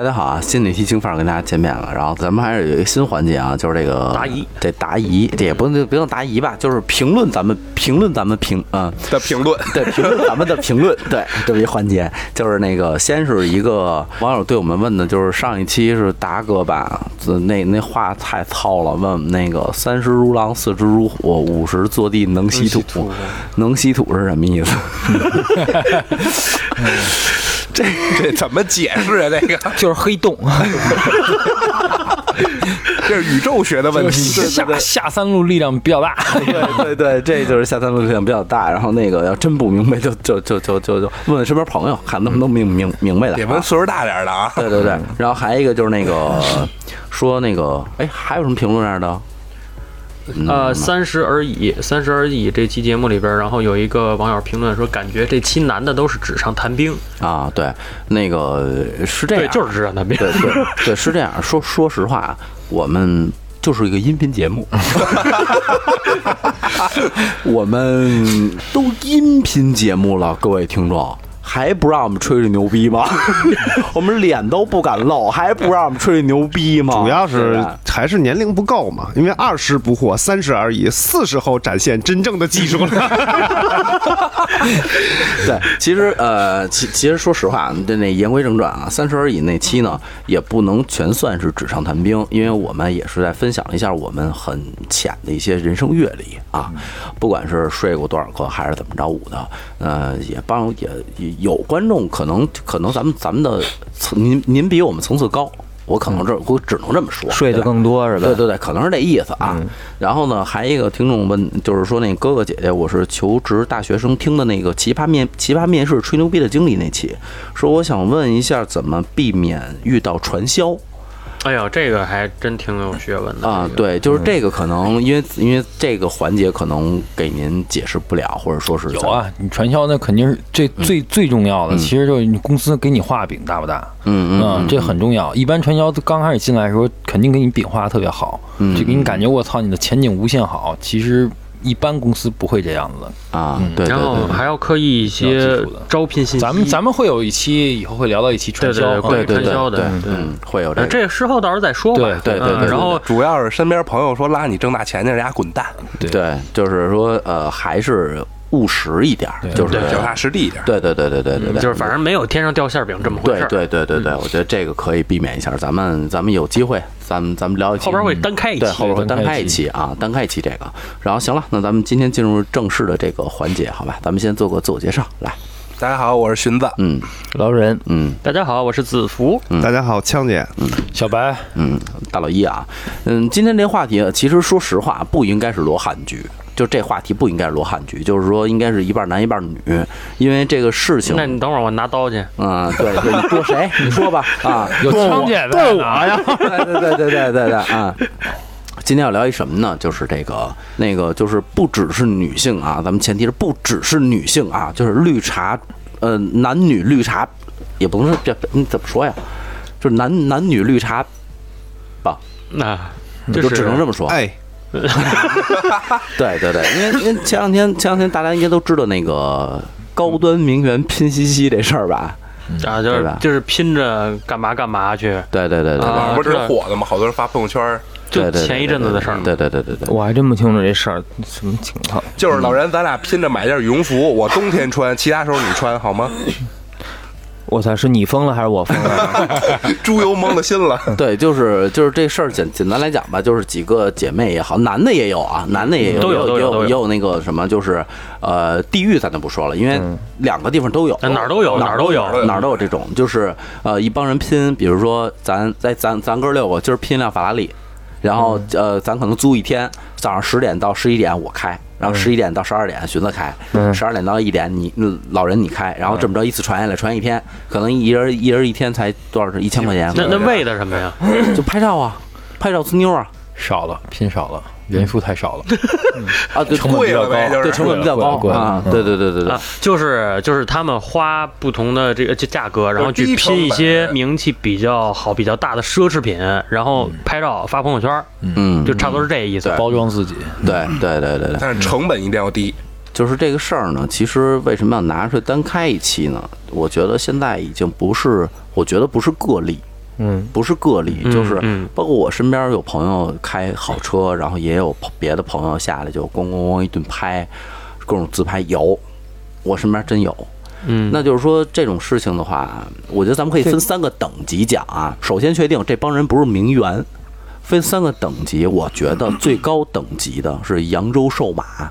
大家好啊！心理提醒范儿跟大家见面了，然后咱们还是有一个新环节啊，就是这个答疑，这答疑，这也不用不用答疑吧，就是评论咱们评论咱们评啊、的评论，对评论咱们的评论，对这么一环节，就是那个先是一个网友对我们问的，就是上一期是达哥吧，那那话太糙了，问我们那个三十如狼，四十如虎，五十坐地能吸土，能吸土是什么意思？这这怎么解释啊？这个 就是黑洞，这是宇宙学的问题。下下三路力量比较大。对对对，这就是下三路力量比较大，然后那个要真不明白就就就就就就问问身边朋友，看能不能明明明白的啊。得问岁数大点的啊。对对对，然后还有一个就是那个说那个，哎，还有什么评论这样的？呃，三十而已，三十而已这期节目里边，然后有一个网友评论说，感觉这期男的都是纸上谈兵。啊，对，那个是这样，对，就是纸上谈兵。对对 对，是这样。说说实话，我们就是一个音频节目，我们都音频节目了，各位听众。还不让我们吹吹牛逼吗？我们脸都不敢露，还不让我们吹吹牛逼吗？主要是还是年龄不够嘛，因为二十不惑，三十而已，四十后展现真正的技术了。对，其实呃，其其实说实话，这那言归正传啊，三十而已那期呢，也不能全算是纸上谈兵，因为我们也是在分享了一下我们很浅的一些人生阅历啊，不管是睡过多少个还是怎么着舞的，呃，也帮也也有观众可能可能咱们咱们的层您您比我们层次高。我可能这我只能这么说，睡得更多是吧？对对对，可能是这意思啊。然后呢，还一个听众问，就是说那哥哥姐姐，我是求职大学生听的那个奇葩面奇葩面试吹牛逼的经历那期，说我想问一下，怎么避免遇到传销哎呦，这个还真挺有学问的啊？对，就是这个可能因为因为这个环节可能给您解释不了，或者说是有啊，你传销那肯定是这最最重要的，其实就是你公司给你画饼大不大？嗯，嗯嗯，这很重要。一般传销刚开始进来的时候，肯定给你饼画的特别好，嗯就给你感觉我操，你的前景无限好。其实一般公司不会这样子的。啊，对对然后。还要刻意一些招聘信息。咱们咱们会有一期以后会聊到一期传销，对对啊对的对，对嗯，会有这这个事后到时候再说吧。对对对对对嗯然后主要是身边朋友说拉你挣大钱去，人家滚蛋，对，就是说呃，还是务实一点儿，就是脚踏实地一点。对对对对对对对，就是反正没有天上掉馅饼这么回对事儿。对对对对，我觉得这个可以避免一下。咱们咱们有机会，咱们咱们聊一期，后边会单开一期。对后边会单开一期啊，单开一期这个。然后行了，那咱们今天进入正式的这个环节，好吧？咱们先做个自我介绍，来，大家好，我是荀子。嗯老人嗯大家好，我是子福。嗯大家好，枪姐，嗯小白，嗯，大老一啊，嗯，今天这话题其实说实话不应该是罗汉剧。就这话题不应该是罗汉局，就是说应该是一半男一半女，因为这个事情，那你等会儿我拿刀去。嗯，对，对你剁谁？你说吧，啊，有枪姐在呢啊呀！对对对对对对对啊！今天要聊一什么呢？就是这个那个，就是不只是女性啊，咱们前提是不只是女性啊，就是绿茶，呃，男女绿茶，也不能说这你怎么说呀？就是男男女绿茶吧，那就只能这么说。哎，对对对，因为因为前两天前两天大家应该都知道那个高端名媛拼夕夕这事儿吧？啊，就是就是拼着干嘛干嘛去，对对对对不是挺火的吗？好多人发朋友圈，就对对对前一阵子的事儿。对对对对对，我还真不清楚这事儿什么情况。就是老人，咱俩拼着买件羽绒服，我冬天穿，其他时候你穿好吗？我操，是你疯了还是我疯了？猪油蒙了心了。对，就是就是这事儿简简单来讲吧，就是几个姐妹也好，男的也有啊，男的也有，都有都有都有也有也有那个什么，就是呃，地域咱就不说了，因为两个地方都有，呃哪儿都有哪哪儿都有哪儿都有这种，就是呃，一帮人拼，比如说咱在咱咱哥六个今儿拼辆法拉利，然后呃，咱可能租一天，早上十点到十一点我开。然后十一点到十二点寻思开，十二点到一点你嗯老人你开，然后这么着一次传下来传一天，可能一人一人一天才多少是一千块钱，那那为的什么呀？就拍照啊，拍照呲妞啊，少了，拼少了，人数太少了，啊，对，成本比较高。对成本比较高啊，嗯。对对对对对。啊，就是就是他们花不同的这个这价格，然后去拼一些名气比较好、比较大的奢侈品，然后拍照发朋友圈，嗯，就差不多是这意思。包装自己。对对对对对，但是成本一定要低。就是这个事儿呢，其实为什么要拿出来单开一期呢？我觉得现在已经不是，我觉得不是个例，嗯，不是个例，嗯就是嗯包括我身边有朋友开好车，然后也有别的朋友下来就咣咣咣一顿拍，各种自拍有，我身边真有。嗯，那就是说这种事情的话，我觉得咱们可以分三个等级讲啊。首先确定这帮人不是名媛，分三个等级。我觉得最高等级的是扬州瘦马，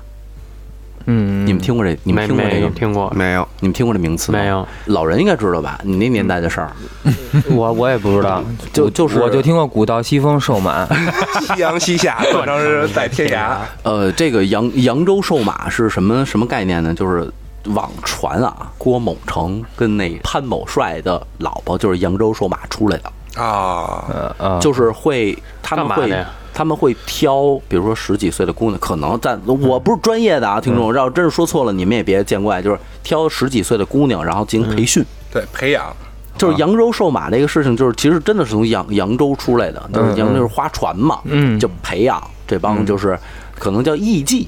嗯，你们听过这？你们没听过这个？没听过，没有，你们听过这名词吗？没有。老人应该知道吧？你那年代的事儿，我我也不知道，就就是我就听过古道西风瘦马，夕阳西下，断肠人在天涯。呃，这个扬扬州瘦马是什么什么概念呢？就是网传啊，郭某成跟那潘某帅的老婆就是扬州瘦马出来的，啊，呃呃，就是会他们会他们会挑，比如说十几岁的姑娘，可能在我不是专业的啊，听众，要真是说错了，你们也别见怪，就是挑十几岁的姑娘，然后进行培训。对，培养。就是扬州瘦马这个事情，就是其实真的是从扬扬州出来的，就是扬州就是划船嘛，嗯。就培养这帮就是可能叫艺妓，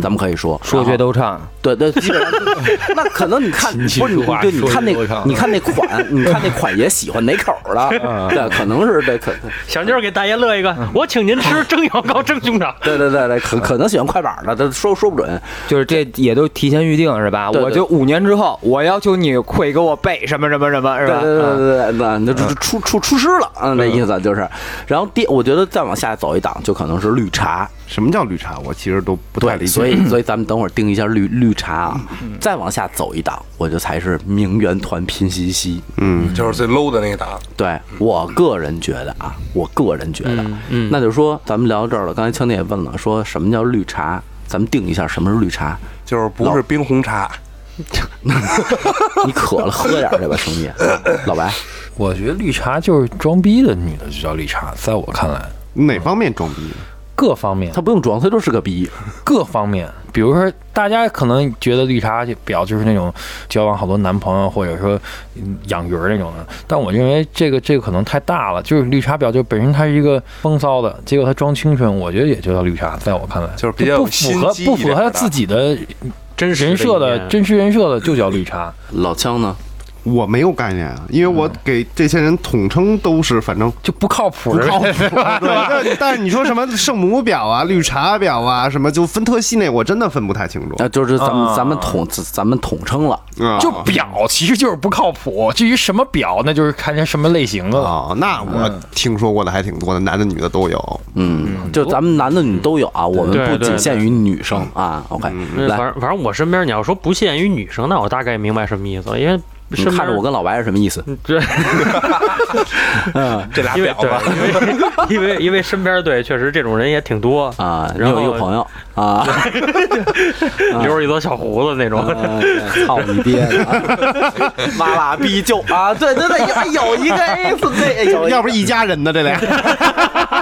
咱们可以说说学逗唱，对对，基本上 那可能你看不是你对，你看那你看那款，你看那款爷喜欢哪口儿的，对，可能是这可小妞儿给大爷乐一个，我请您吃蒸羊羔、蒸熊掌。对对对对，可可能喜欢快板的，他说说不准。就是这也都提前预定是吧？对对我就五年之后，我要求你会给我背什么什么什么，是吧？对对对啊对对，那出出出师了，嗯，那意思就是。然后第，我觉得再往下走一档，就可能是绿茶。什么叫绿茶？我其实都不太理，解。所以 所以咱们等会儿定一下绿绿茶啊，再往下走一档，我觉得才是名媛团拼夕夕。嗯，就是最 low 的那个档。对我个人觉得啊，我个人觉得，嗯嗯那就是说，咱们聊到这儿了。刚才强姐也问了，说什么叫绿茶？咱们定一下什么是绿茶。就是不是冰红茶，你渴了喝点儿去吧，兄弟。老白，我觉得绿茶就是装逼的女的就叫绿茶，在我看来，哪方面装逼？各方面他不用装，他就是个逼。各方面，比如说大家可能觉得绿茶婊就是那种交往好多男朋友，或者说嗯养鱼儿那种的，但我认为这个这个可能太大了，就是绿茶婊就本身她是一个风骚的，结果她装清纯，我觉得也就叫绿茶，在我看来就是比较不符合不符合她一点的自己的真实人设的真实人设的就叫绿茶。老枪呢？我没有概念啊，因为我给这些人统称都是反正就不靠谱不的人，靠谱。对，但但是你说什么圣母婊啊、绿茶婊啊，什么就分特细那，我真的分不太清楚。那就是咱们啊咱们统咱们统称了。啊就表其实就是不靠谱。至于什么表，那就是看见什么类型的了。啊，那我听说过的还挺多的，男的女的都有。嗯，就咱们男的女都有啊，我们不仅限于女生啊。OK，来，反正反正我身边你要说不限于女生，那我大概明白什么意思了，因为你看着我跟老白是什么意思？对，这俩因为对婊子，，因为 因为因为身边对确实这种人也挺多啊，你然后有一个朋友啊，留着一撮小胡子那种。操你爹的啊！妈拉逼就啊，对对对，有有一个对，有一要不是一家人呢，这俩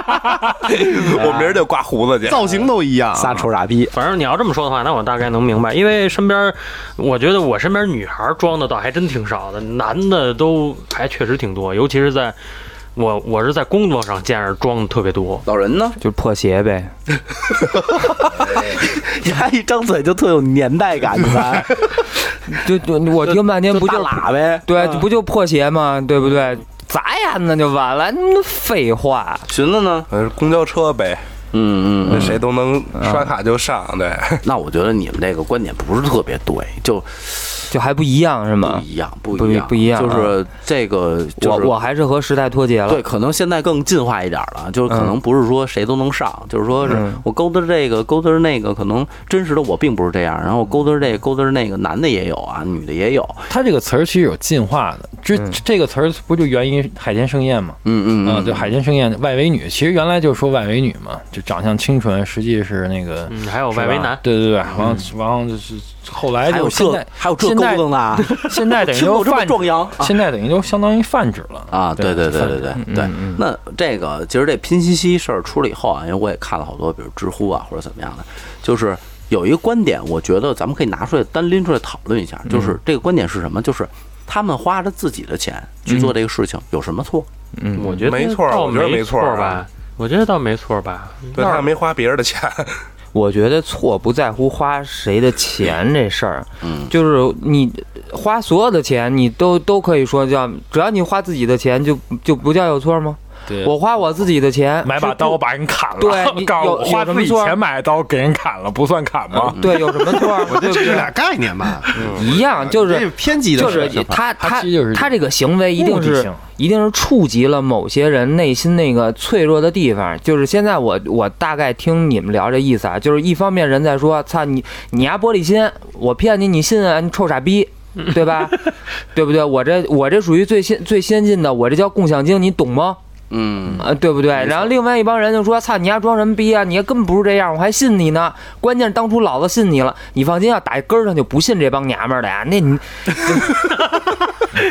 我明儿就刮胡子去。造型都一样。仨臭傻逼。反正你要这么说的话，那我大概能明白，因为身边，我觉得我身边女孩装的倒还真挺少的，男的都还确实挺多，尤其是在我我是在工作上见着装的特别多。老人呢？就是破鞋呗，你还，一张嘴就特有年代感，就就我听半天不就喇呗？对，不就破鞋吗？对不对？砸呀，那就完了，那废话。寻思呢？呃，公交车呗，嗯嗯那谁都能刷卡就上，对。那我觉得你们这个观点不是特别对，就就还不一样是吗？不吗？一样，不不一样，不一样啊就是这个，就是我我还是和时代脱节了。对，可能现在更进化一点了，就是可能不是说谁都能上，就是说是嗯。我勾搭这个勾搭那个，可能真实的我并不是这样，然后我勾搭这个勾搭那个，男的也有啊，女的也有，他这个词儿其实有进化的，这这个词儿不就源于海天盛宴吗？啊，嗯嗯嗯，就海天盛宴外围女，其实原来就是说外围女嘛，就长相清纯，实际是那个嗯，还有外围男，对对对，然后然后就是后来还有这就现在还有这在搭呢，现在等于就泛壮阳啊现在等于就相当于泛指了啊，对对对对对对那这个其实这拼夕夕事儿出了以后啊，因为我也看了好多，比如知乎啊或者怎么样的，就是有一个观点，我觉得咱们可以拿出来单拎出来讨论一下，就是这个观点是什么？就是他们花着自己的钱去做这个事情，有什么错？嗯，我觉得没错我觉得没没错啊吧？我觉得倒没错吧？对他没花别人的钱，我觉得错不在乎花谁的钱这事儿，嗯就是你花所有的钱，你都都可以说叫，只要你花自己的钱就，就不叫有错吗？对我花我自己的钱买把刀把人砍了，对你告诉我有花自己有什么钱买刀给人砍了，不算砍吗？对有什么错？这是俩概念吧，一样，就是偏激的就是他他他其实就是他这个行为一定是一定是触及了某些人内心那个脆弱的地方。就是现在我我大概听你们聊这意思啊，就是一方面人在说，操你你丫玻璃心，我骗你你信啊，你臭傻逼。对吧？对不对？我这我这属于最先最先进的，我这叫共享经，你懂吗？嗯，呃，对不对？然后另外一帮人就说：“操，你丫装什么逼啊？你丫根本不是这样，我还信你呢。关键是当初老子信你了，你放心，啊打根儿上就不信这帮娘们儿的呀。那你，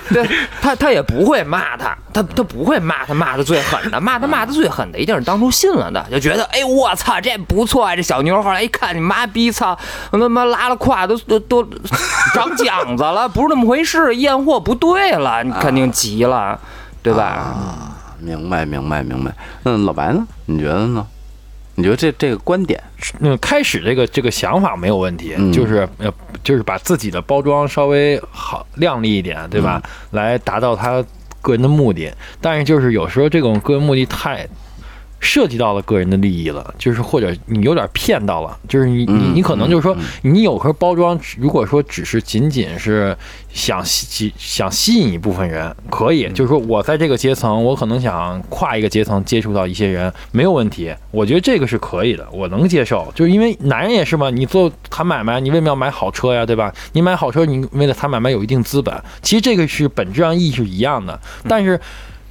对他他也不会骂他，他他不会骂他骂的最狠的，骂他骂的最狠的一定是当初信了的，就觉得哎我操这不错啊，这小妞后来一看你妈逼操，他妈拉了胯都都都长茧子了，不是那么回事，验货不对了，你肯定急了，对吧？明白明白明白。那，老白呢？你觉得呢？你觉得这这个观点，那开始这个这个想法没有问题，嗯就是呃，就是把自己的包装稍微好靓丽一点，对吧？来达到他个人的目的。但是就是有时候这种个人目的太涉及到了个人的利益了，就是或者你有点骗到了，就是你你嗯你可能就是说嗯你有颗包装，如果说只是仅仅是想吸想吸引一部分人，可以，就是说我在这个阶层，我可能想跨一个阶层接触到一些人，没有问题，我觉得这个是可以的，我能接受。就是因为男人也是嘛，你做谈买卖，你为什么要买好车呀，对吧？你买好车，你为了谈买卖有一定资本，其实这个是本质上意义是一样的。但是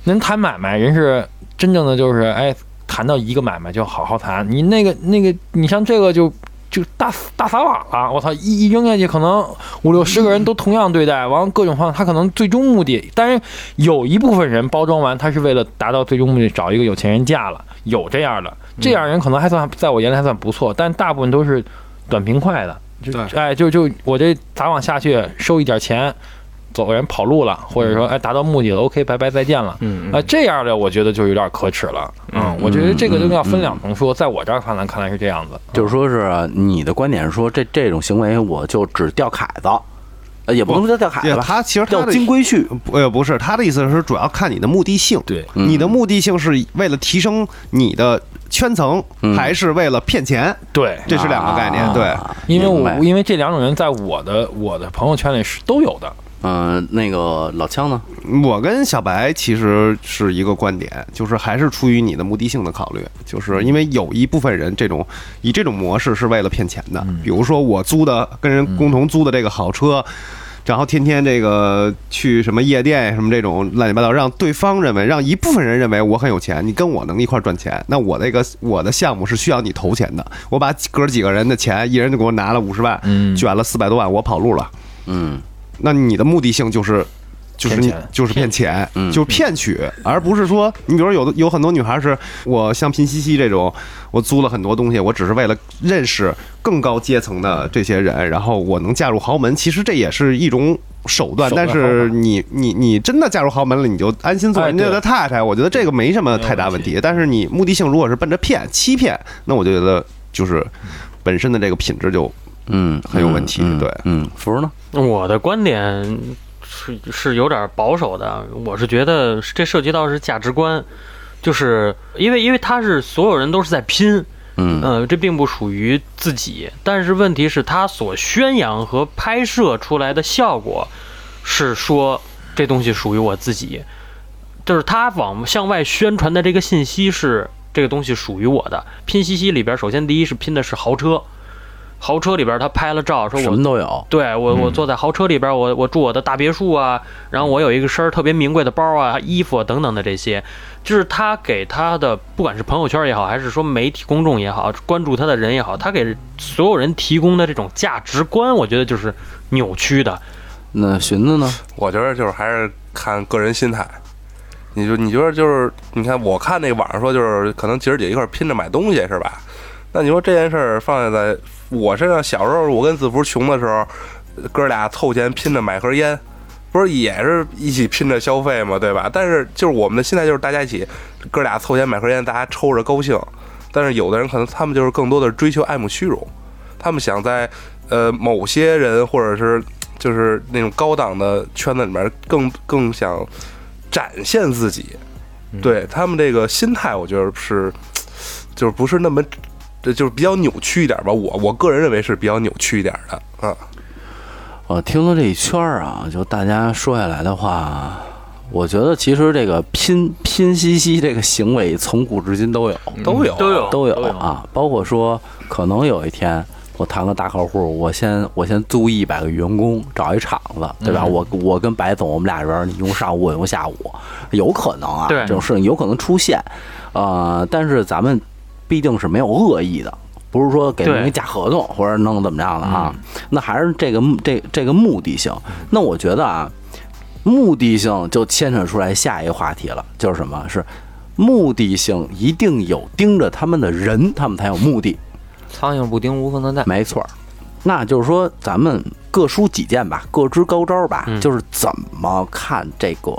人谈买卖，人是真正的就是哎。谈到一个买卖就好好谈，你那个那个，你像这个就就大大撒网了，我操，一一扔下去，可能五六十个人都同样对待，完了各种方，他可能最终目的，但是有一部分人包装完，他是为了达到最终目的，找一个有钱人嫁了，有这样的，这样人可能还算在我眼里还算不错，但大部分都是短平快的，就哎就就我这撒网下去收一点钱。走人跑路了，或者说哎达到目的了，OK，拜拜再见了，嗯啊，这样的我觉得就有点可耻了，嗯，我觉得这个就要分两层说，在我这儿看来看来是这样子，就是说是你的观点是说这这种行为我就只钓凯子，呃，也不能说叫钓凯子吧，他其实他钓金龟婿。不呃不是他的意思是主要看你的目的性，对，嗯。你的目的性是为了提升你的圈层，嗯。还是为了骗钱？对，这是两个概念，啊对。因为我因为这两种人在我的我的朋友圈里是都有的，嗯、那个老枪呢？我跟小白其实是一个观点，就是还是出于你的目的性的考虑，就是因为有一部分人这种以这种模式是为了骗钱的，比如说我租的跟人共同租的这个好车。然后天天这个去什么夜店什么这种乱七八糟，让对方认为，让一部分人认为我很有钱，你跟我能一块儿赚钱，那我那个我的项目是需要你投钱的。我把哥几个人的钱，一人就给我拿了五十万，嗯卷了四百多万，我跑路了。嗯那你的目的性就是。就是你就是骗钱，嗯。就是骗取，而不是说你比如说有的有很多女孩是我像拼夕夕这种，我租了很多东西，我只是为了认识更高阶层的这些人，然后我能嫁入豪门，其实这也是一种手段。但是你你你真的嫁入豪门了，你就安心做哎人家的太太，我觉得这个没什么太大问题。但是你目的性如果是奔着骗欺骗，那我就觉得就是本身的这个品质就嗯，很有问题嗯。对。嗯，福儿呢？我的观点是是有点保守的，我是觉得这涉及到是价值观，就是因为因为他是所有人都是在拼，嗯呃，这并不属于自己，但是问题是，他所宣扬和拍摄出来的效果是说这东西属于我自己，就是他往向外宣传的这个信息是这个东西属于我的。拼夕夕里边，首先第一是拼的是豪车，豪车里边他拍了照，说什我么都有。对我，我坐在豪车里边，我我住我的大别墅啊，然后我有一个身儿特别名贵的包啊、衣服啊等等的这些，就是他给他的不管是朋友圈也好，还是说媒体公众也好，关注他的人也好，他给所有人提供的这种价值观，我觉得就是扭曲的。那寻子呢？我觉得就是还是看个人心态。你就你觉得就是你看，我看那个网上说，就是可能姐儿姐一块儿拼着买东西是吧？那你说这件事儿放在我身上，小时候我跟子福穷的时候，哥俩凑钱拼着买盒烟，不是也是一起拼着消费嘛，对吧？但是就是我们的心态就是大家一起，哥俩凑钱买盒烟，大家抽着高兴。但是有的人可能他们就是更多的追求爱慕虚荣，他们想在呃某些人或者是就是那种高档的圈子里面更更想展现自己。对他们这个心态，我觉得是 就是不是那么。这就是比较扭曲一点吧，我我个人认为是比较扭曲一点的啊。我听了这一圈儿啊，就大家说下来的话，我觉得其实这个拼拼夕夕这个行为从古至今都有，都有都有都有啊，包括说可能有一天我谈个大客户，我先我先租一百个员工，找一厂子，对吧？我我跟白总我们俩人，你用上午我用下午，有可能啊，这种事情有可能出现，呃，但是咱们必定是没有恶意的。不是说给对人家假合同或者弄怎么样的啊，那还是这个这这个目的性。那我觉得啊，目的性就牵扯出来下一个话题了，就是什么？是目的性一定有盯着他们的人，他们才有目的。苍蝇不叮无缝的蛋。没错儿，那就是说咱们各抒己见吧，各支高招吧，嗯就是怎么看这个。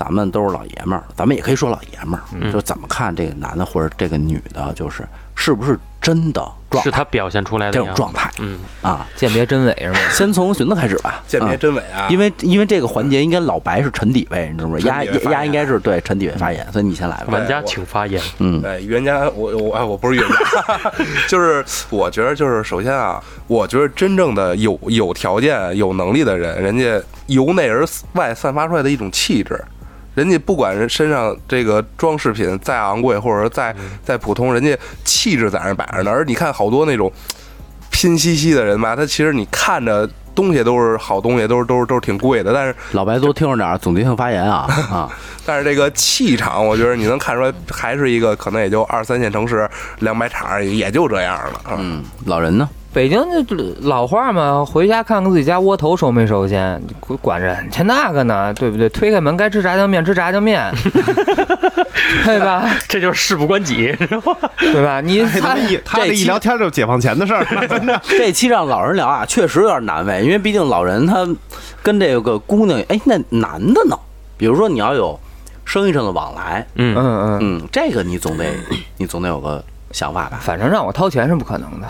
咱们都是老爷们儿，咱们也可以说老爷们儿，嗯就怎么看这个男的或者这个女的，就是是不是真的状态是他表现出来的这种状态嗯，啊？鉴别真伪是吗？先从寻子开始吧，鉴别嗯真伪啊，因为因为这个环节应该老白是陈底位，你知道吗？丫陈底位发言丫应该是对陈底位发言，所以你先来吧。玩家请发言。嗯，哎，冤家，我我哎，我不是冤家，就是我觉得就是首先啊，我觉得真正的有有条件、有能力的人，人家由内而外散发出来的一种气质。人家不管人身上这个装饰品再昂贵，或者说再再普通，人家气质在那摆着呢。而你看好多那种拼夕夕的人吧，他其实你看着东西都是好东西，都是都是都是挺贵的，但是老白多听着点儿，总结性发言啊 啊！但是这个气场，我觉得你能看出来，还是一个可能也就二三线城市两百场，也就这样了啊。嗯，老人呢？北京这老话嘛，回家看看自己家窝头熟没熟先，管管人家那个呢，对不对？推开门该吃炸酱面吃炸酱面，对吧？这就是事不关己？对吧？你他他这一他这一聊天就是解放前的事儿，真的。这期让老人聊啊，确实有点难为，因为毕竟老人他跟这个姑娘，哎，那男的呢？比如说你要有生意上的往来，嗯，嗯嗯，嗯，这个你总得你总得有个想法吧？反正让我掏钱是不可能的。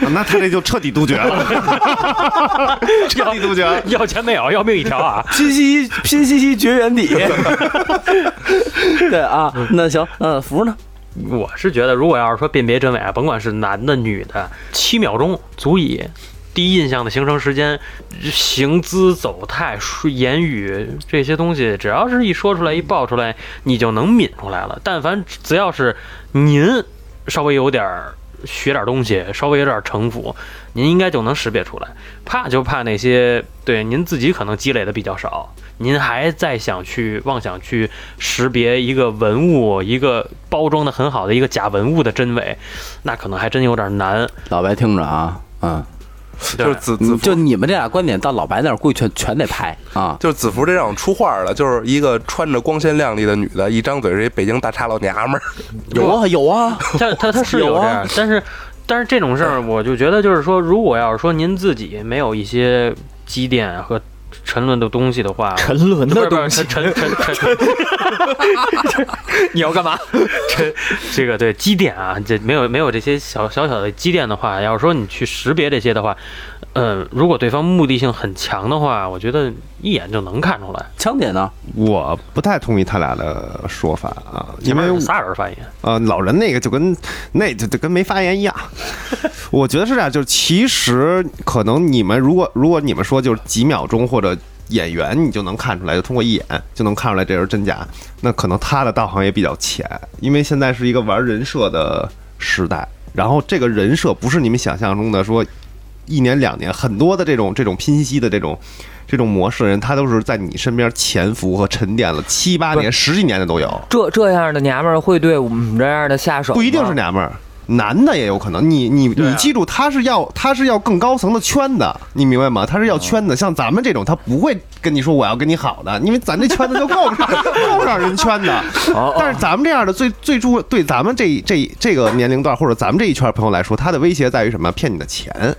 那他这就彻底杜绝了，彻底杜绝了。要钱没有，要命一条啊！拼夕夕，拼夕夕绝缘体。对啊，那行，嗯，福呢？我是觉得，如果要是说辨别真伪啊，甭管是男的女的，七秒钟足以。第一印象的形成时间、行姿走态、言语这些东西，只要是一说出来、一爆出来，你就能抿出来了。但凡只要是您稍微有点儿学点东西，稍微有点城府，您应该就能识别出来。怕就怕那些对您自己可能积累的比较少，您还在想去妄想去识别一个文物，一个包装的很好的一个假文物的真伪，那可能还真有点难。老白听着啊，嗯，就是子子嗯就，你们这俩观点到老白那儿，估计全全得拍啊。就是子服这让我出画了，就是一个穿着光鲜亮丽的女的，一张嘴是一北京大碴老娘们儿。有 啊有啊，他他他是有这样，但是但是这种事儿，我就觉得就是说，如果要是说您自己没有一些积淀和沉沦的东西的话，沉沦的东西，沉沉沉沉，你要干嘛？沉 这个对积淀啊，这没有没有这些小小小的积淀的话，要是说你去识别这些的话，嗯，如果对方目的性很强的话，我觉得一眼就能看出来。枪姐呢？我不太同意他俩的说法啊，因为前面有仨人发言，呃，老人那个就跟那就就跟没发言一样。我觉得是这样，就是其实可能你们如果如果你们说就是几秒钟或者演员你就能看出来，就通过一眼就能看出来这人真假，那可能他的道行也比较浅，因为现在是一个玩人设的时代，然后这个人设不是你们想象中的说一年两年，很多的这种这种拼夕夕的这种。这种模式的人，他都是在你身边潜伏和沉淀了七八年、十几年的都有。这这样的娘们儿会对我们这样的下手？不一定是娘们儿，男的也有可能。你你你记住，他是要他是要更高层的圈的，你明白吗？他是要圈的。像咱们这种，他不会跟你说我要跟你好的，因为咱这圈子就够不上 够不上人圈的。但是咱们这样的最最注对咱们这这这个年龄段或者咱们这一圈朋友来说，他的威胁在于什么？骗你的钱。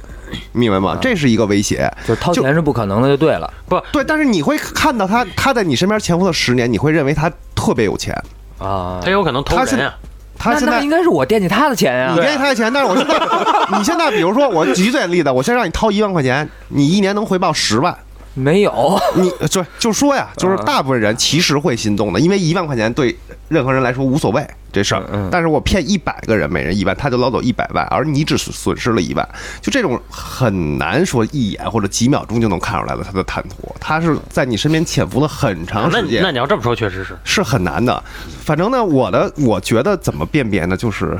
明白吗？这是一个威胁，就是掏钱是不可能的，就对了不对。但是你会看到他，他在你身边潜伏了十年，你会认为他特别有钱，啊他。有可能偷他是人呀、他现在应该是我惦记他的钱呀你。惦记他的钱，但是我现在，你现在比如说，我举最例子，我先让你掏一万块钱，你一年能回报十万，没有，你就就说呀，就是大部分人其实会心动的，因为一万块钱对任何人来说无所谓这事儿，但是我骗一百个人，每人一万，他就捞走一百万，而你只损失了一万，就这种很难说一眼或者几秒钟就能看出来的他的贪图，他是在你身边潜伏了很长时间那，你要这么说，确实是。是很难的。反正呢，我的我觉得怎么辨别呢？就是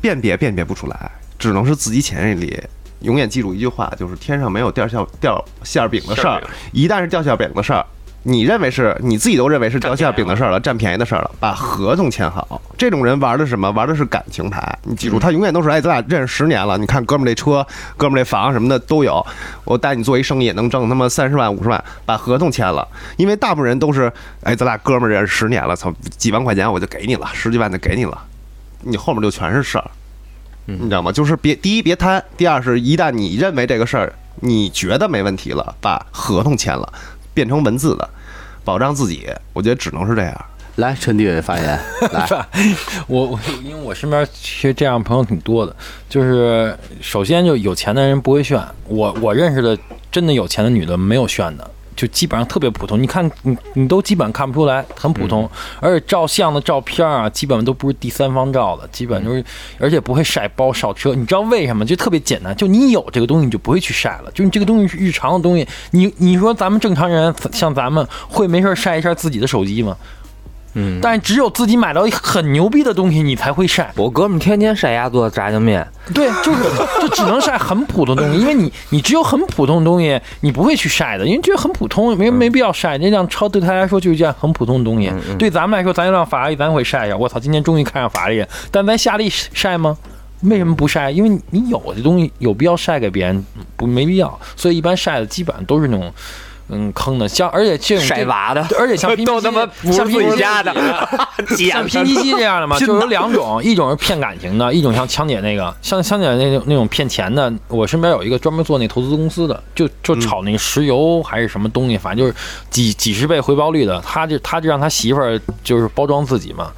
辨别辨别不出来，只能是自己潜意识里永远记住一句话，就是天上没有掉馅掉馅儿饼的事儿一旦是掉馅儿饼的事儿。你认为是你自己都认为是掉馅儿饼的事儿了，占便宜的事儿了，把合同签好。这种人玩的是什么？玩的是感情牌。你记住，他永远都是哎，咱俩认识十年了，你看哥们儿这车、哥们儿这房什么的都有，我带你做一生意能挣他妈三十万、五十万，把合同签了。因为大部分人都是哎，咱俩哥们儿认识十年了，操，几万块钱我就给你了，十几万就给你了，你后面就全是事儿。你知道吗？就是别第一别贪，第二是一旦你认为这个事儿你觉得没问题了，把合同签了，变成文字的，保障自己，我觉得只能是这样。来，陈迪伟发言，来，我我因为我身边其实这样朋友挺多的，就是首先就有钱的人不会炫，我我认识的真的有钱的女的没有炫的，就基本上特别普通。你看你你都基本看不出来，很普通，而且照相的照片啊，基本上都不是第三方照的，基本就是而且不会晒包晒车。你知道为什么？就特别简单，就你有这个东西，你就不会去晒了。就你这个东西是日常的东西，你你说咱们正常人像咱们会没事晒一下自己的手机吗？嗯，但是只有自己买到一很牛逼的东西，你才会晒。我哥们天天晒鸭做炸酱面，对，就是就只能晒很普通的东西，因为你你只有很普通的东西，你不会去晒的，因为这很普通，没没必要晒。那辆车对他来说就是一件很普通的东西，对咱们来说，咱这辆法拉利咱会晒一下。我操，今天终于看上法拉利了，但咱夏利晒吗？为什么不晒？因为你有的东西有必要晒给别人，不没必要。所以一般晒的基本上都是那种。嗯，坑的，像而且这种晒娃的而且像 拼都他妈不是像拼自己家的，像拼夕夕这样的嘛，就有两种，一种是骗感情的，一种像枪姐那个，像枪姐那种那种骗钱的。我身边有一个专门做那投资公司的，就就炒那个石油还是什么东西，反正就是几几十倍回报率的。他就他就让他媳妇儿就是包装自己嘛。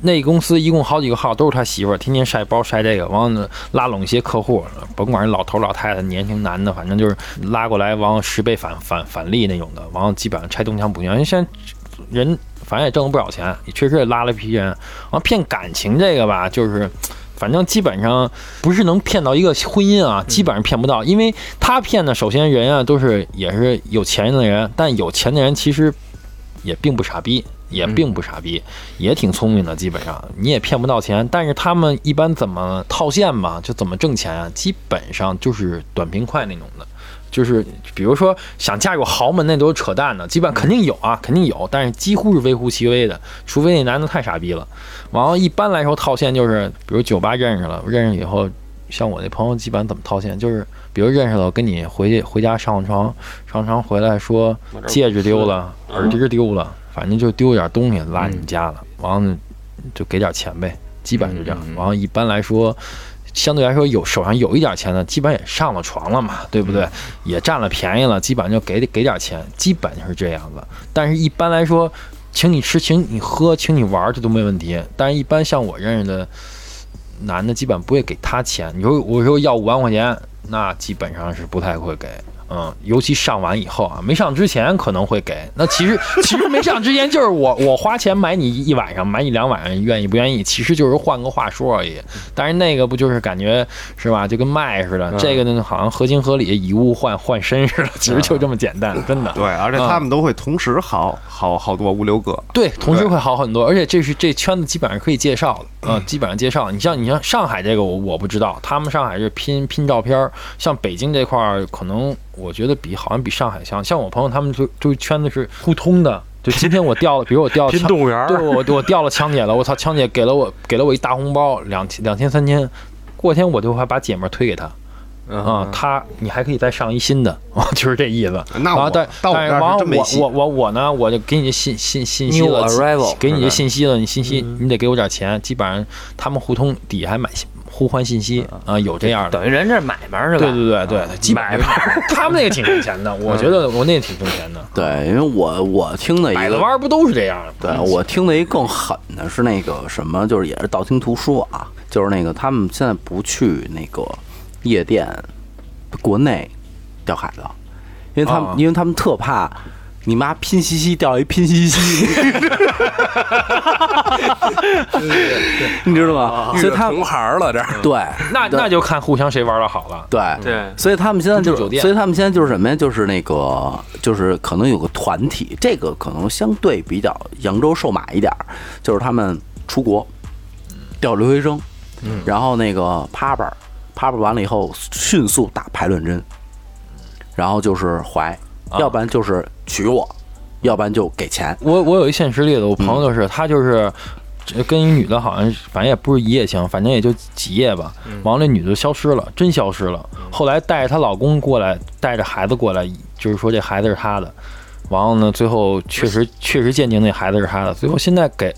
那公司一共好几个号，都是他媳妇儿，天天晒包晒这个，完了拉拢一些客户，甭管是老头老太太、年轻男的，反正就是拉过来，完了十倍返返返利那种的，完了基本上拆东墙补墙。因为现在人反正也挣了不少钱，也确实也拉了一批人。完了骗感情这个吧，就是。反正基本上不是能骗到一个婚姻啊，基本上骗不到，因为他骗的首先人啊都是也是有钱的人，但有钱的人其实也并不傻逼，也并不傻逼，也挺聪明的，基本上你也骗不到钱。但是他们一般怎么套现嘛，就怎么挣钱啊？基本上就是短平快那种的，就是比如说想嫁入豪门那都是扯淡的，基本上肯定有啊，肯定有，但是几乎是微乎其微的，除非那男的太傻逼了。然后，一般来说套现就是，比如酒吧认识了，认识以后，像我那朋友基本怎么套现，就是比如认识了，我跟你回去回家上床，上床回来说戒指丢了，耳钉丢了，反正就丢点东西拉你家了，完了就给点钱呗，基本上就这样。完了，一般来说。相对来说，有手上有一点钱的，基本也上了床了嘛，对不对？也占了便宜了，基本上就给给点钱，基本是这样子。但是一般来说，请你吃，请你喝，请你玩，这都没问题。但是，一般像我认识的男的，基本不会给他钱。你说我说要五万块钱，那基本上是不太会给。嗯，尤其上完以后啊，没上之前可能会给。那其实 其实没上之前就是我我花钱买你一晚上，买你两晚上，愿意不愿意？其实就是换个话说而已。但是那个不就是感觉是吧？就跟卖似的，这个呢好像合情合理，以物换换身似的，其实就这么简单，真的。对，而且他们都会同时好好好多五六个。对，同时会好很多，而且这是这圈子基本上可以介绍的，嗯，基本上介绍。你像你像上海这个我我不知道，他们上海是拼拼照片儿，像北京这块儿可能我觉得比好像比上海强。像我朋友他们就就圈子是互通的。就今天我掉了，比如我掉了动物园对我我掉了枪姐了，我操，枪姐给了我给了我一大红包，两千两千三千，过天我就还把姐们儿推给他。啊，他你还可以再上一新的，就是这意思。那我啊，但但是完了是真没戏我我我我呢，我就给你信信信息了 arrival，给你这信息了，你信息你得给我点钱，基本上他们互通底下还买信互换信息啊，有这样的。等于人这买卖是吧？对对对对，基本上 他们那个挺挣钱的，我觉得我那个挺挣钱的。对，因为我我听的一摆的个弯儿不都是这样的？对我听的一更狠的是那个什么，就是也是道听途说啊，就是那个他们现在不去那个夜店，国内钓海了，因为他们、啊因为他们特怕你妈拼夕夕钓一拼夕夕，你知道吗？所以他着同行了这儿。对对那那就看互相谁玩的好了。对对所以他们现在就是，酒店所以他们现在就是什么呀？就是那个，就是可能有个团体，这个可能相对比较扬州瘦马一点，就是他们出国钓留学生，然后那个啪啪啪啪完了以后，迅速打排卵针，然后就是怀，啊要不然就是娶我，要不然就给钱。我我有一现实例子，我朋友就是、他就是。跟一女的，好像反正也不是一夜情，反正也就几夜吧。完了，那女的消失了，真消失了。后来带着她老公过来，带着孩子过来，就是说这孩子是她的。完了呢，最后确实确实鉴定那孩子是她的。最后现在给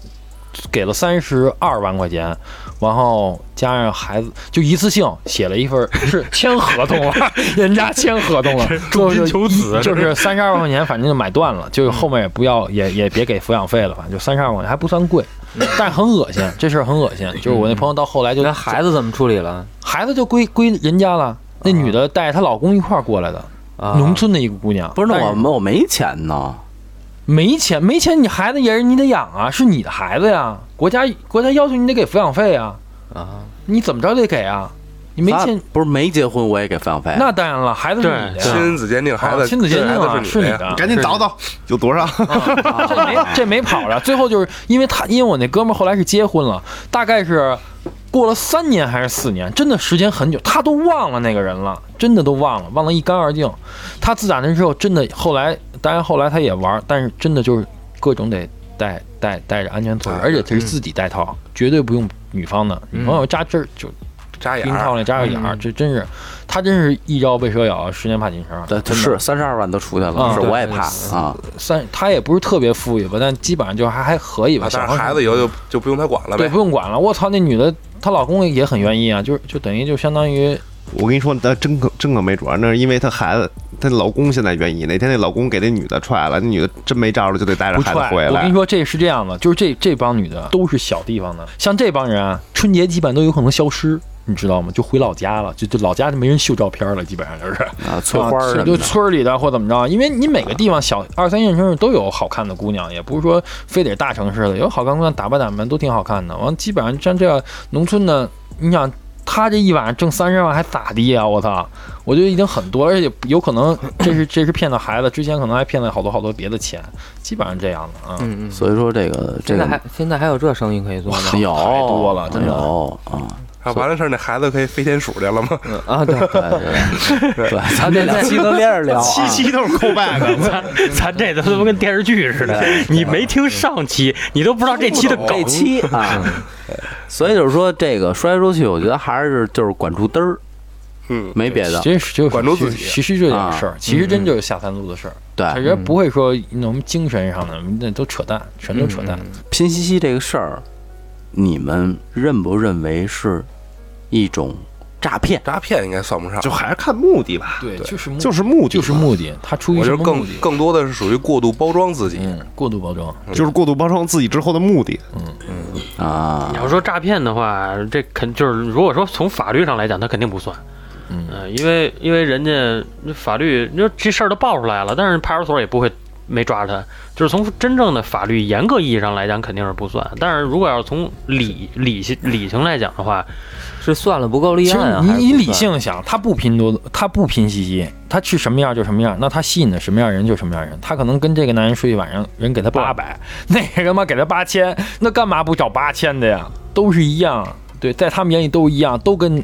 给了三十二万块钱，然后加上孩子，就一次性写了一份儿是签合同了，人家签合同了，重金求子就是三十二万块钱，反正就买断了，就是后面也不要，也也别给抚养费了，反正就三十二万块钱，还不算贵，但是很恶心，这事儿很恶心。就是我那朋友到后来就那孩子怎么处理了？孩子就归归人家了，那女的带着她老公一块儿过来的，啊农村的一个姑娘，不是，那我们我没钱呢。没钱，没钱，你孩子也是你得养啊，是你的孩子呀，国家国家要求你得给抚养费啊，啊，你怎么着得给啊？你没咱钱，不是没结婚我也给抚养费。那当然了，孩子是你的呀，亲子鉴定孩子，啊亲子鉴定的。是你的，赶紧倒倒，有多少？这没这没跑了。最后就是因为他，因为我那哥们儿后来是结婚了，大概是过了三年还是四年，真的时间很久，他都忘了那个人了，真的都忘了，忘得一干二净。他自打那之后，真的后来，当然后来他也玩儿，但是真的就是各种得带带带着安全措施，而且他是自己带套，绝对不用女方的，女朋友扎针儿就扎眼套那扎个眼儿，这真是他真是一朝被蛇咬，十年怕井绳。对，是三十二万都出去了，是我也怕啊。三，他也不是特别富裕吧，但基本上就还还可以吧。啊但孩孩子以后就就不用他管了呗对，不。用管了。我操，那女的她老公也很愿意啊，就是就等于就相当于我跟你说，那真可真可没准儿，那是因为她孩子，她老公现在愿意。哪天那老公给那女的踹了，那女的真没招了，就得带着。孩子回来我跟你。说，这是这样的，就是这这帮女的都是小地方的，像这帮人啊，春节基本都有可能消失。你知道吗？就回老家了，就就老家就没人秀照片了，基本上就是啊，村花儿什就么的，村里的或怎么着，因为你每个地方小二三线城市都有好看的姑娘，也不是说非得大城市的，有好看姑娘打扮打扮都挺好看的。完，基本上像这样农村的，你想他这一晚上挣三十万还咋地啊？我操，我觉得已经很多，而且有可能 这是这是骗到孩子，之前可能还骗了好多好多别的钱，基本上这样的啊。嗯嗯，所以说这个这个现在还现在还有这生意可以做吗？有太多了真的有啊，啊，完了事儿，那孩子可以飞天鼠去了吗？啊，对，对对对，咱这两期都 连着聊啊，七期都是扣 back，咱咱这都他妈跟电视剧似的，你没听上期，你都不知道这期的梗这。期啊，所以就是说这个说来说去，我觉得还是就是管住嘚儿，嗯，没别的。其实就是管住自己其实就这点事儿，其实真就是下三路的事儿。对，他人不会说那么精神上的，那都扯淡，全都扯淡。拼夕夕这个事儿，你们认不认为是一种诈骗？诈骗应该算不上，就还是看目的吧。对，就是目就是目的，就是目的，他出于我觉得更什么目的？更多的是属于过度包装自己。嗯，过度包装。就是过度包装自己之后的目的。嗯嗯啊你，要说诈骗的话，这肯就是如果说从法律上来讲，他肯定不算。嗯呃因为因为人家法律，你说这事儿都爆出来了，但是派出所也不会没抓他。就是从真正的法律严格意义上来讲，肯定是不算。但是如果要是从理理性理性来讲的话，是算了不够立案啊。你你理性想，他不拼多，他不拼夕夕，他去什么样就什么样，那他吸引的什么样人就什么样人。他可能跟这个男人睡一晚上，人给他八百，那个他妈给他八千，那干嘛不找八千的呀？都是一样，对，在他们眼里都一样，都跟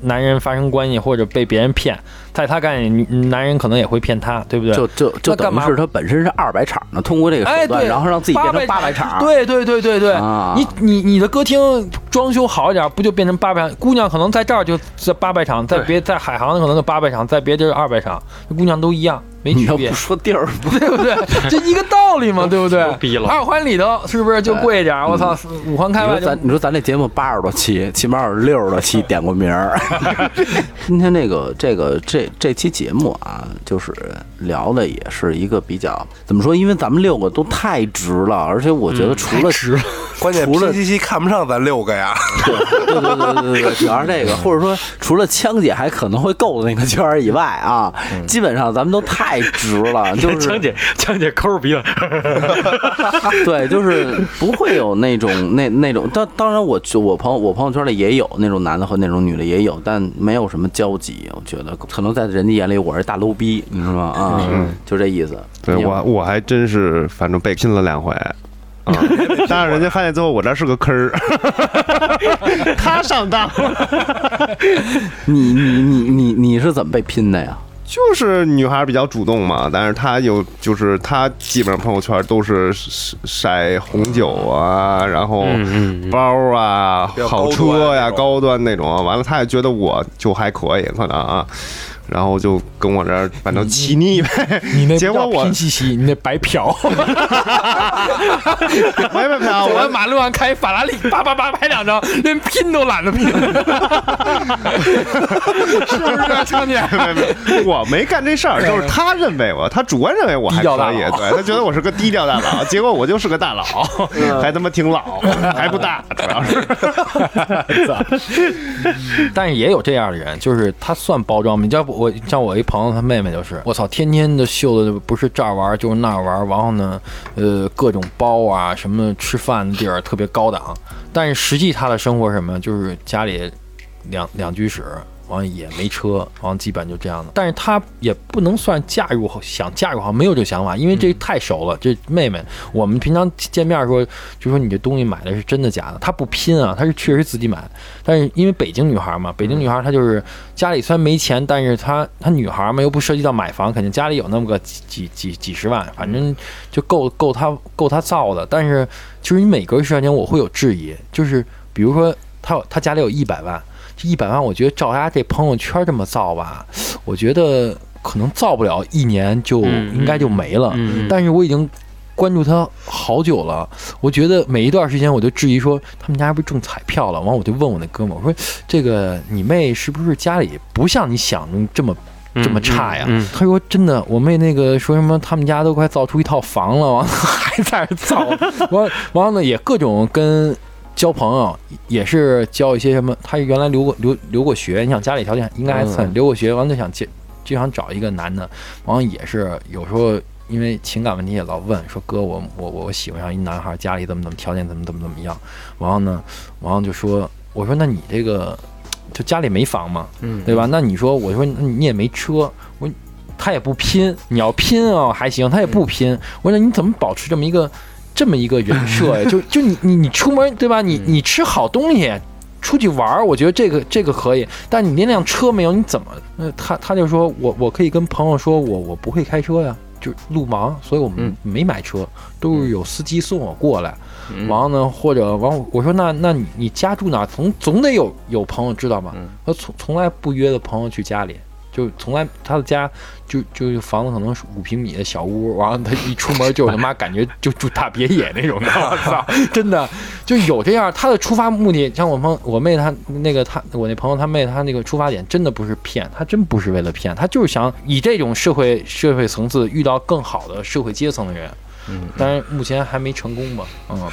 男人发生关系或者被别人骗，在他概念，女男人可能也会骗他，对不对？就就就干嘛等于是他本身是二百场的，通过这个哎，手段，对，然后让自己变成八百场。场。对对对对对，啊你你你的歌厅装修好一点，不就变成八百场？姑娘可能在这儿就在八百场，在别在海航可能就八百场，在别地儿二百场，姑娘都一样，没区别你要不。说地儿，不 对不对？这一个道理嘛，对不对逼？了二环里头是不是就贵一点？我操，五环开外就你说咱你说咱这节目八十多期，起码有六十多期点过名儿。今天这个这个这这期节目啊，就是聊的也是一个比较怎么说？因为咱们六个都太直了，而且我觉得除了直，关键除了 P 七七看不上咱六个呀，对对对对对对，主要是这个，或者说除了枪姐还可能会够的那个圈儿以外啊，基本上咱们都太直了，就是 枪姐，枪姐抠着鼻子，对，就是不会有那种那那种，当当然我就我朋友我朋友圈里也有那种男的和那种女的也有，但没有什么交集。我觉得可能在人家眼里我是大 low 逼，你知道吗？啊，就这意思。对我我还真是，反正被拼了两回。啊！但是人家发现最后我这是个坑儿，他上当了。你你你你你是怎么被拼的呀？就是女孩比较主动嘛，但是她有就是她基本上朋友圈都是晒红酒啊，然后包啊、好车呀、高端那种高端那种。完了，她也觉得我就还可以，可能啊，然后就跟我这儿反正起腻呗。你那结果我拼夕夕，你那白嫖。没没没，走我在马路上开法拉利，叭叭叭拍两张，连拼都懒得拼，是不是，强姐？没没，我没干这事儿，就是他认为我，他主观认为我还可以，佬对他觉得我是个低调大佬，结果我就是个大佬，还他妈挺老，还不大，主要是。但是也有这样的人，就是他算包装。你知道不？我像我一朋友，他妹妹就是，我操，天天的秀的不是这儿玩就是那儿玩，然后呢，呃，各种包啊，什么吃饭的地儿特别高档，但是实际他的生活什么？就是家里两两居室。完了也没车，完了基本就这样的。但是他也不能算嫁入，想嫁入好像，没有这个想法，因为这太熟了。这妹妹，我们平常见面说，就说你这东西买的是真的假的，她不拼啊，她是确实自己买。但是因为北京女孩嘛，北京女孩她就是家里虽然没钱，但是她她女孩嘛又不涉及到买房，肯定家里有那么个几几几几十万，反正就够够她够她造的。但是就是你每隔一段时间我会有质疑，就是比如说她她家里有一百万。这一百万，我觉得照他这朋友圈这么造吧，我觉得可能造不了一年就嗯应该就没了。嗯但是我已经关注他好久了，我觉得每一段时间我就质疑说，他们家是不是中彩票了？完，我就问我那哥们儿，我说这个你妹是不是家里不像你想的这么？这么差呀？嗯嗯他说真的，我妹那个说什么，他们家都快造出一套房了，完了还在这造，完完了也各种跟交朋友，也是交一些什么，他原来留过留留过学，你想家里条件应该还算、嗯。留过学，完了就想接就想找一个男的，完了也是有时候因为情感问题也老问说哥我我我喜欢上一男孩，家里怎么怎么条件怎么怎么怎么样，完了呢，完了就说我说那你这个就家里没房嘛，嗯。对吧？那你说我说你也没车，我说他也不拼，你要拼啊还行，他也不拼，我说你怎么保持这么一个这么一个人设 呀？就就你你你出门对吧？你你吃好东西。出去玩儿，我觉得这个这个可以，但你那辆车没有，你怎么？呃，他他就说我我可以跟朋友说我我不会开车呀，就路盲，所以我们嗯没买车，都是有司机送我过来。嗯完了呢，或者完我我说那那你你家住哪儿？总总得有有朋友知道吧？嗯他从从来不约的朋友去家里，就从来他的家就就房子可能是五平米的小屋，完了他一出门就他妈感觉就住大别野那种的，我操，真的就有这样。他的出发目的，像我朋我妹她那个她我那朋友她妹她那个出发点真的不是骗，她真不是为了骗，她就是想以这种社会社会层次遇到更好的社会阶层的人。嗯，但是目前还没成功吧？嗯，啊，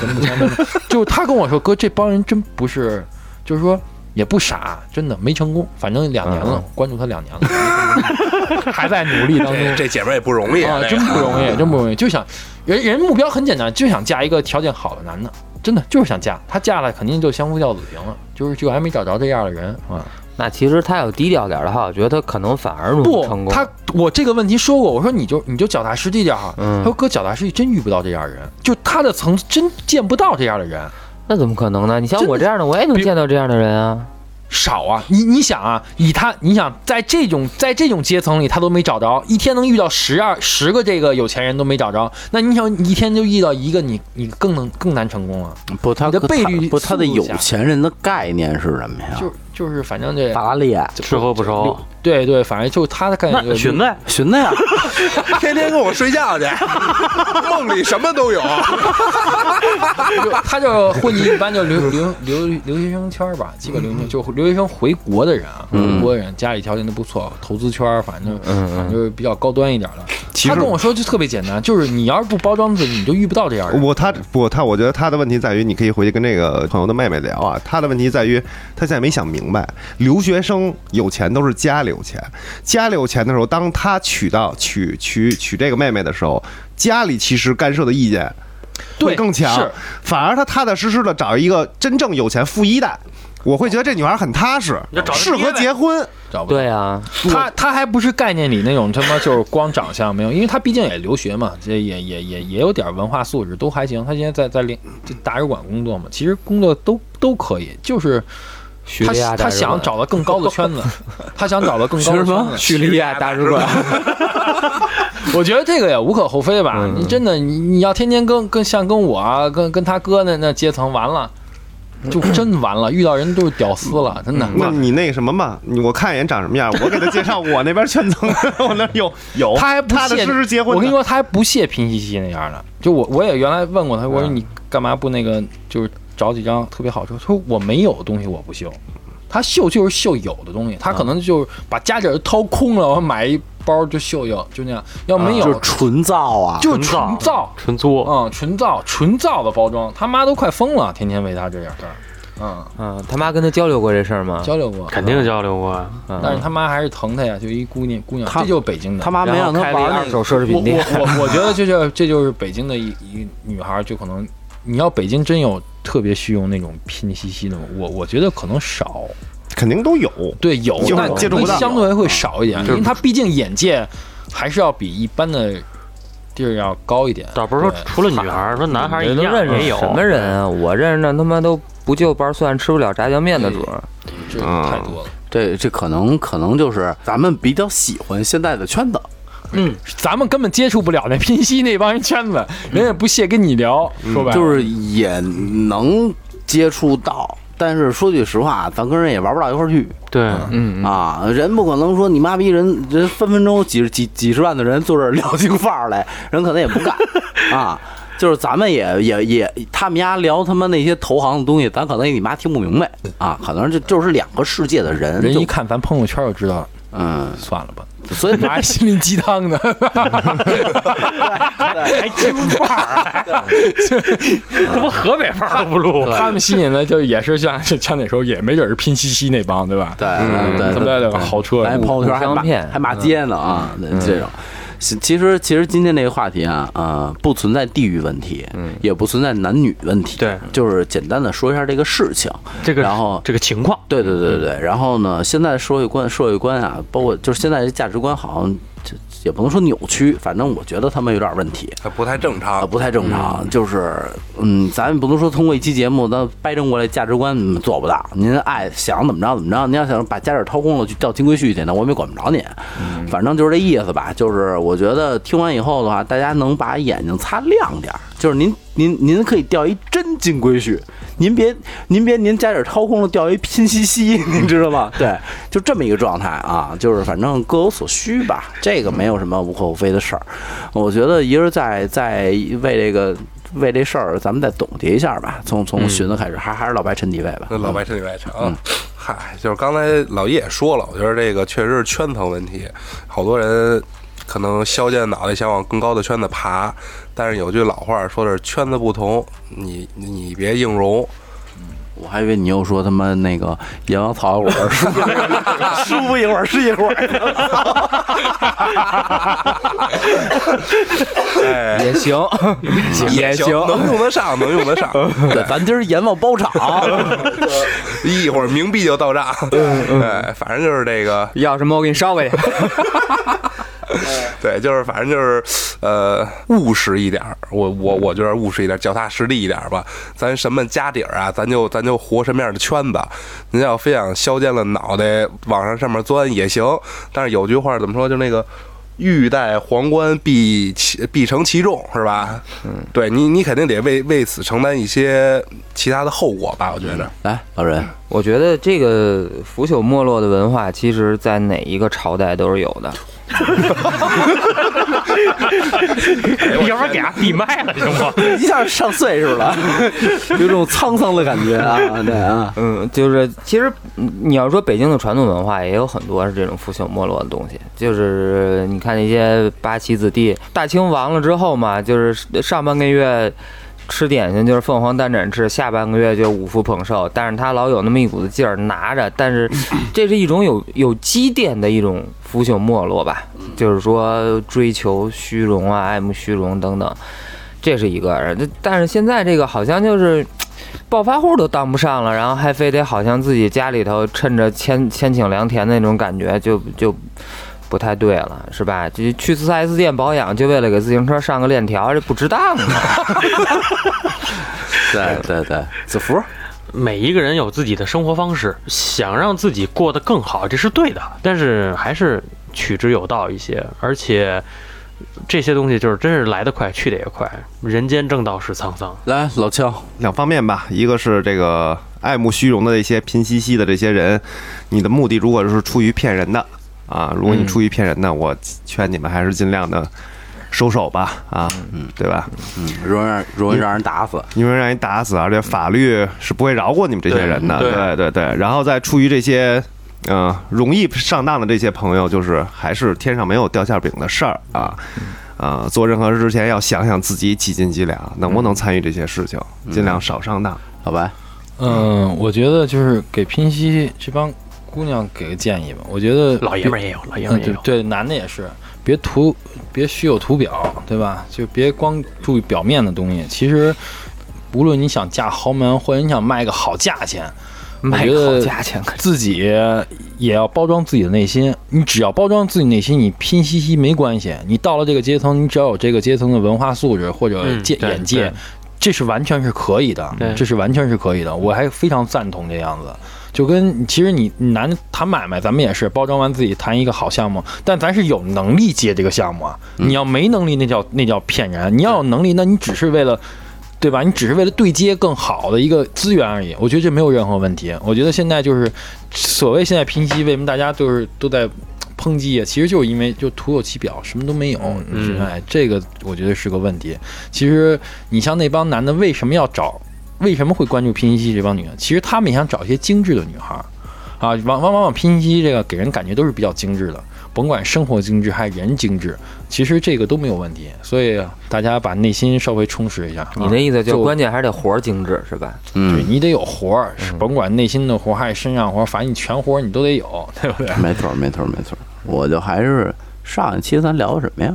咱目前没，就是他跟我说，哥，这帮人真不是，就是说也不傻，真的没成功，反正两年了，嗯关注他两年了，还在努力当中。这这姐们儿也不容易啊，真不容易，真不容易，就想人人目标很简单，就想嫁一个条件好的男的，真的就是想嫁，他嫁了肯定就相夫教子型了，就是就还没找着这样的人啊。那其实他要低调点儿的话，我觉得他可能反而不成，功。他我这个问题说过，我说你就你就脚踏实地点儿哈。嗯他说哥脚踏实地真遇不到这样的人，就他的层次真见不到这样的人。那怎么可能呢？你像我这样的，我也能见到这样的人啊。少啊！你你想啊，以他，你想在这种在这种阶层里，他都没找着，一天能遇到十二十个这个有钱人都没找着，那你想一天就遇到一个，你你更能更难成功了。不，他的倍率不，他的有钱人的概念是什么呀？就就是反正这法拉利、吃喝不愁，对对，反正就他的概念就是寻子寻子呀，天天跟我睡觉去，梦里什么都有。就他就混迹一般就留留留留学生圈吧，基本留学生就留学生回国的人啊，回国的人家里条件都不错，投资圈反正反正就是比较高端一点的。其实他跟我说就特别简单，就是你要是不包装自己，你就遇不到这样的人。我他不他，我觉得他的问题在于，你可以回去跟这个朋友的妹妹聊啊。他的问题在于，他现在没想明白，留学生有钱都是家里有钱，家里有钱的时候，当他娶到娶娶娶这个妹妹的时候，家里其实干涉的意见会对更强，反而他踏踏实实的找一个真正有钱富一代。我会觉得这女孩很踏实适合结婚。找不对啊，她她还不是概念里那种他妈就是光长相没有，因为她毕竟也留学嘛，这也也也也有点文化素质，都还行。她现在在在练这大使馆工作嘛，其实工作都都可以，就是他叙利亚大他想找到更高的圈子，他想找到更高的圈子。叙利亚大使馆，我觉得这个也无可厚非吧。嗯你真的你你要天天跟跟像跟我啊，跟跟他哥那那阶层完了。就真完了，遇到人都是屌丝了，真的。那你那个什么嘛，我看一眼长什么样，我给他介绍 我那边圈层，我那有 有，他还不屑实实结婚。我跟你说，他还不屑拼夕夕那样的。就我我也原来问过他，我说你干嘛不那个，就是找几张特别好车？他说我没有东西我不秀，他秀就是秀有的东西，他可能就是把家底儿掏空了，我买一包就秀秀，就那样。要没有，就是纯造啊，就是纯造，纯作，嗯，纯造纯造的包装，他妈都快疯了，天天为他这点事儿。嗯，嗯，他妈跟他交流过这事儿吗？交流过，肯定交流过。嗯但是他妈还是疼他呀，就一姑娘姑娘，他这就是北京的。他妈没让他玩那。二手奢侈品店，我我 我觉得这就这就是北京的一一女孩儿，就可能你要北京真有特别需用那种拼夕夕的吗，我我觉得可能少。肯定都有。对，有，但接触不到相对会少一点，因为他毕竟眼界还是要比一般的地儿要高一点。倒不是说除了女孩儿，说男孩儿人一样都认识也有。什么人啊？我认识的他妈都不就瓣蒜吃不了炸酱面的主儿。这嗯太多了。这这可能可能就是咱们比较喜欢现在的圈子，嗯，咱们根本接触不了那拼夕那帮人圈子，人也不屑跟你聊。说白了就是也能接触到，但是说句实话，咱跟人也玩不到一块儿去对，嗯，啊。人不可能说你妈逼人，人分分钟几十几几十万的人坐这儿聊起范儿来，人可能也不干 啊。就是咱们也也也，他们家聊他妈那些投行的东西，咱可能也你妈听不明白啊。可能这就是两个世界的人，人一看咱朋友圈就知道，嗯，算了吧，所以拿心灵鸡汤呢。还京范儿，他妈河北范儿都不录。他们吸引的就也是像像那时候也没准是拼夕夕那帮，对吧？对嗯对，他们那个豪车，来朋友圈还骂互相骗还骂街呢啊，这种。其其实其实今天这个话题啊，呃，不存在地域问题，也不存在男女问题，对。就是简单的说一下这个事情，这个然后这个情况，对对对对对，然后呢，现在社会观社会观啊，包括就是现在这价值观好像这也不能说扭曲，反正我觉得他们有点问题。还不太正啊，常。不太正常，就是，嗯，咱也不能说通过一期节目，咱掰正过来价值观嗯做不到。您爱想怎么着怎么着，您要想把家底掏空了去钓金龟婿去，那我们也管不着您。反正就是这意思吧。就是我觉得听完以后的话，大家能把眼睛擦亮点儿。就是您您您可以钓一真金龟婿，您别您别您家底儿掏空了钓一拼夕夕，您知道吗？对，就这么一个状态啊。就是反正各有所需吧，这个没有什么无可厚非的事儿。我觉得一人在在为这个为这事儿，咱们再总结一下吧。从从寻子开始，还还是老白陈底位吧。那老白身体外长，嗨，就是刚才老叶也说了，我觉得这个确实是圈层问题，好多人可能削尖脑袋想往更高的圈子爬，但是有句老话说的是圈子不同，你你别硬融。我还以为你又说他妈那个阎王草一会儿，舒服舒服一会儿是一会儿。哎，也行，也行。能用得上，能用得上。对，咱今儿阎王包场。一会儿冥币就到账。哎，反正就是这个，要什么我给你捎过去。对，就是反正就是呃务实一点儿，我我我觉得务实一点，脚踏实地一点吧。咱什么家底儿啊，咱就咱就活什么样的圈子。您要非想削尖了脑袋往上上面钻也行，但是有句话怎么说？就那个。欲戴皇冠，必其必承其重，是吧？嗯，对你，你肯定得为为此承担一些其他的后果吧？我觉得。来，老人，我觉得这个腐朽没落的文化，其实在哪一个朝代都是有的。要不然给他闭麦了行不？一下上岁数了，有种沧桑的感觉啊！对啊，嗯，就是其实你要说北京的传统文化，也有很多是这种腐朽没落的东西。就是你看那些八旗子弟，大清亡了之后嘛，就是上半个月。吃点心就是凤凰单展翅，下半个月就五福捧寿，但是他老有那么一股子劲儿拿着，但是 这是一种有有积淀的一种腐朽没落吧，就是说追求虚荣啊，爱慕虚荣等等，这是一个。但是现在这个好像就是 暴发户都当不上了，然后还非得好像自己家里头趁着千千顷良田那种感觉，就就。不太对了，是吧？就去四 S 店保养，就为了给自行车上个链条，这不值当啊！对对对，子福，每一个人有自己的生活方式，想让自己过得更好，这是对的。但是还是取之有道一些，而且这些东西就是真是来得快，去得也快。人间正道是沧桑。来，老邱，两方面吧，一个是这个爱慕虚荣的这些贫兮兮的这些人，你的目的如果是出于骗人的。啊，如果你出于骗人呢，我劝你们还是尽量的收手吧，啊，嗯，对吧？嗯，容易让容易让人打死，因为让人打死，而且法律是不会饶过你们这些人的，对对对。然后再出于这些，嗯，容易上当的这些朋友，就是还是天上没有掉馅饼的事儿啊，啊，做任何事之前要想想自己几斤几两，能不能参与这些事情，尽量少上当，好吧？嗯，我觉得就是给拼夕这帮。姑娘给个建议吧，我觉得老爷们也有，老爷们也有，对，男的也是，别图，别虚有图表，对吧？就别光注意表面的东西。其实，无论你想嫁豪门，或者你想卖个好价钱，卖个好价钱，自己也要包装自己的内心。你只要包装自己内心，你拼夕夕没关系。你到了这个阶层，你只要有这个阶层的文化素质或者见眼界，这是完全是可以的，这是完全是可以的。我还非常赞同这样子。就跟其实你男谈买卖，咱们也是包装完自己谈一个好项目，但咱是有能力接这个项目啊。你要没能力，那叫那叫骗人。你要有能力，那你只是为了，对吧？你只是为了对接更好的一个资源而已。我觉得这没有任何问题。我觉得现在就是所谓现在拼夕，为什么大家就是都在抨击啊？其实就是因为就徒有其表，什么都没有。哎，这个我觉得是个问题。其实你像那帮男的，为什么要找？为什么会关注拼夕夕这帮女的？其实他们也想找一些精致的女孩儿，啊，往往往往拼夕夕这个给人感觉都是比较精致的，甭管生活精致还是人精致，其实这个都没有问题。所以大家把内心稍微充实一下。你的意思就关键还是得活儿精致是吧？嗯，对你得有活儿，甭管内心的活儿还是身上活儿，反正你全活儿你都得有，对不对？没错，没错，没错。我就还是上一期咱聊的什么呀？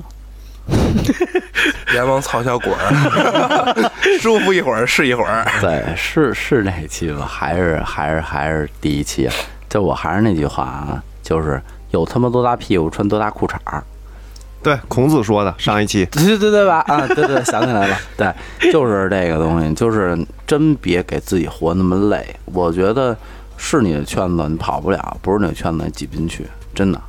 阎王操小鬼儿，舒服一会儿是一会儿。对，是是那期吧？还是还是还是第一期？就我还是那句话啊，就是有他妈多大屁股穿多大裤衩儿。对，孔子说的上一期。对对对吧？啊，对对，想起来了。对，就是这个东西，就是真别给自己活那么累。我觉得是你的圈子，你跑不了；不是你的圈子，你挤不进去。真的。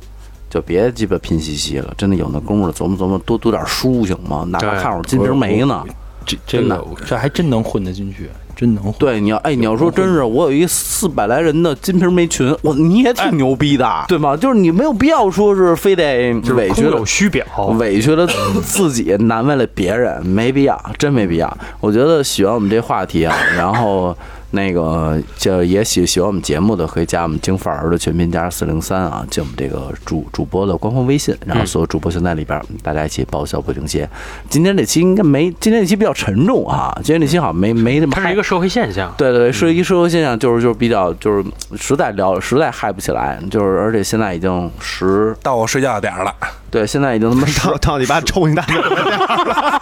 就别鸡巴拼夕夕了，真的有那功夫琢磨琢磨，多读点书行吗？哪怕看会儿《金瓶梅》呢，这真的这还真能混得进去，真能混。对，你要哎，你要说真是，我有一四百来人的《金瓶梅》群，我你也挺牛逼的，对吗？就是你没有必要说是非得委屈有虚表，委屈了自己，难为了别人，没必要，真没必要。我觉得喜欢我们这话题啊，然后。那个就也喜喜欢我们节目的，可以加我们京范儿的全拼加上四零三啊，进我们这个主主播的官方微信，然后所有主播全在里边，大家一起报销不停歇。今天这期应该没，今天这期比较沉重啊，今天这期好像没没那么。它是一个社会现象。对对对，是一个社会现象，就是就是比较就是实在聊实在嗨不起来，就是而且现在已经十到我睡觉的点儿了。对，现在已经他妈 到到你爸抽你大嘴了。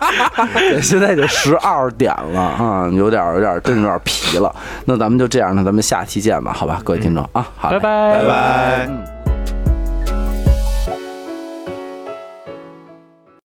对，现在已经十二点了啊，有点有点真有点皮了。那咱们就这样，那咱们下期见吧，好吧，各位听众啊，好，拜拜拜拜。